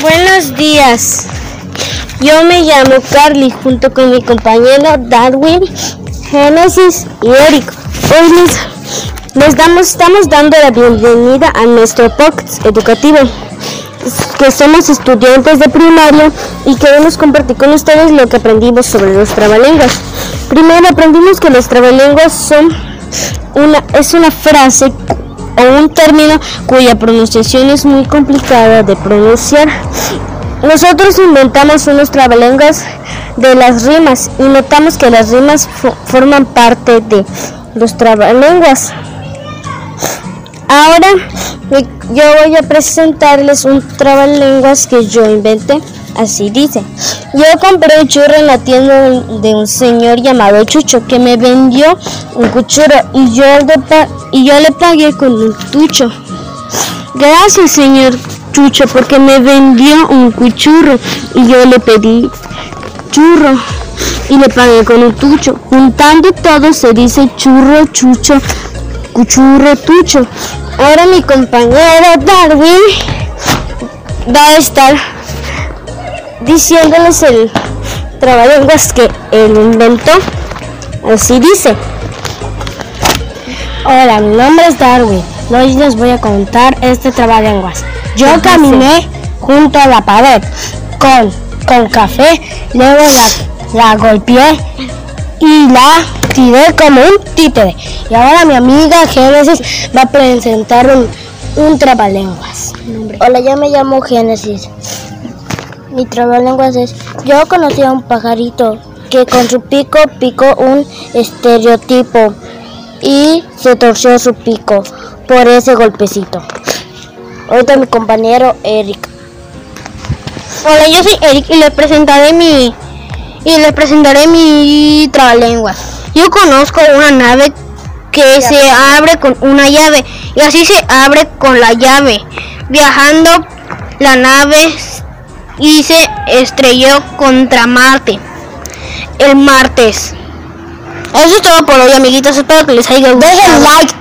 Buenos días. Yo me llamo Carly junto con mi compañero Darwin, Génesis y Eric. Hoy les, les, damos, estamos dando la bienvenida a nuestro podcast educativo, que somos estudiantes de primaria y queremos compartir con ustedes lo que aprendimos sobre los trabalenguas. Primero aprendimos que los trabalenguas son una, es una frase o un término cuya pronunciación es muy complicada de pronunciar. Nosotros inventamos unos trabalenguas de las rimas y notamos que las rimas fo- forman parte de los trabalenguas. Ahora yo voy a presentarles un trabalenguas que yo inventé. Así dice. Yo compré un churro en la tienda de- un señor llamado Chucho que me vendió un cuchurro y yo, y yo le pagué con un tucho. Gracias, señor Chucho, porque me vendió un cuchurro y yo le pedí churro y le pagué con un tucho. Juntando todo se dice churro, chucho, cuchurro, tucho. Ahora mi compañero Darwin va a estar diciéndoles el trabalenguas que él inventó. Así dice. Hola, mi nombre es Darwin. Hoy les voy a contar este trabalenguas. Yo caminé junto a la pared con, con café, luego la, la golpeé y la tiré como un títere. Y ahora mi amiga Génesis va a presentar un, un trabalenguas. Hola, yo me llamo Génesis. Mi trabalenguas es, yo conocí a un pajarito que con su pico picó un estereotipo y se torció su pico por ese golpecito. Ahorita mi compañero Eric. Hola, yo soy Eric y les presentaré mi y les presentaré mi trabalenguas. Yo conozco una nave que se abre con una llave y así se abre con la llave. Viajando la nave y se estrelló contra Marte el martes. Eso es todo por hoy, amiguitos. Espero que les haya gustado. Dejen like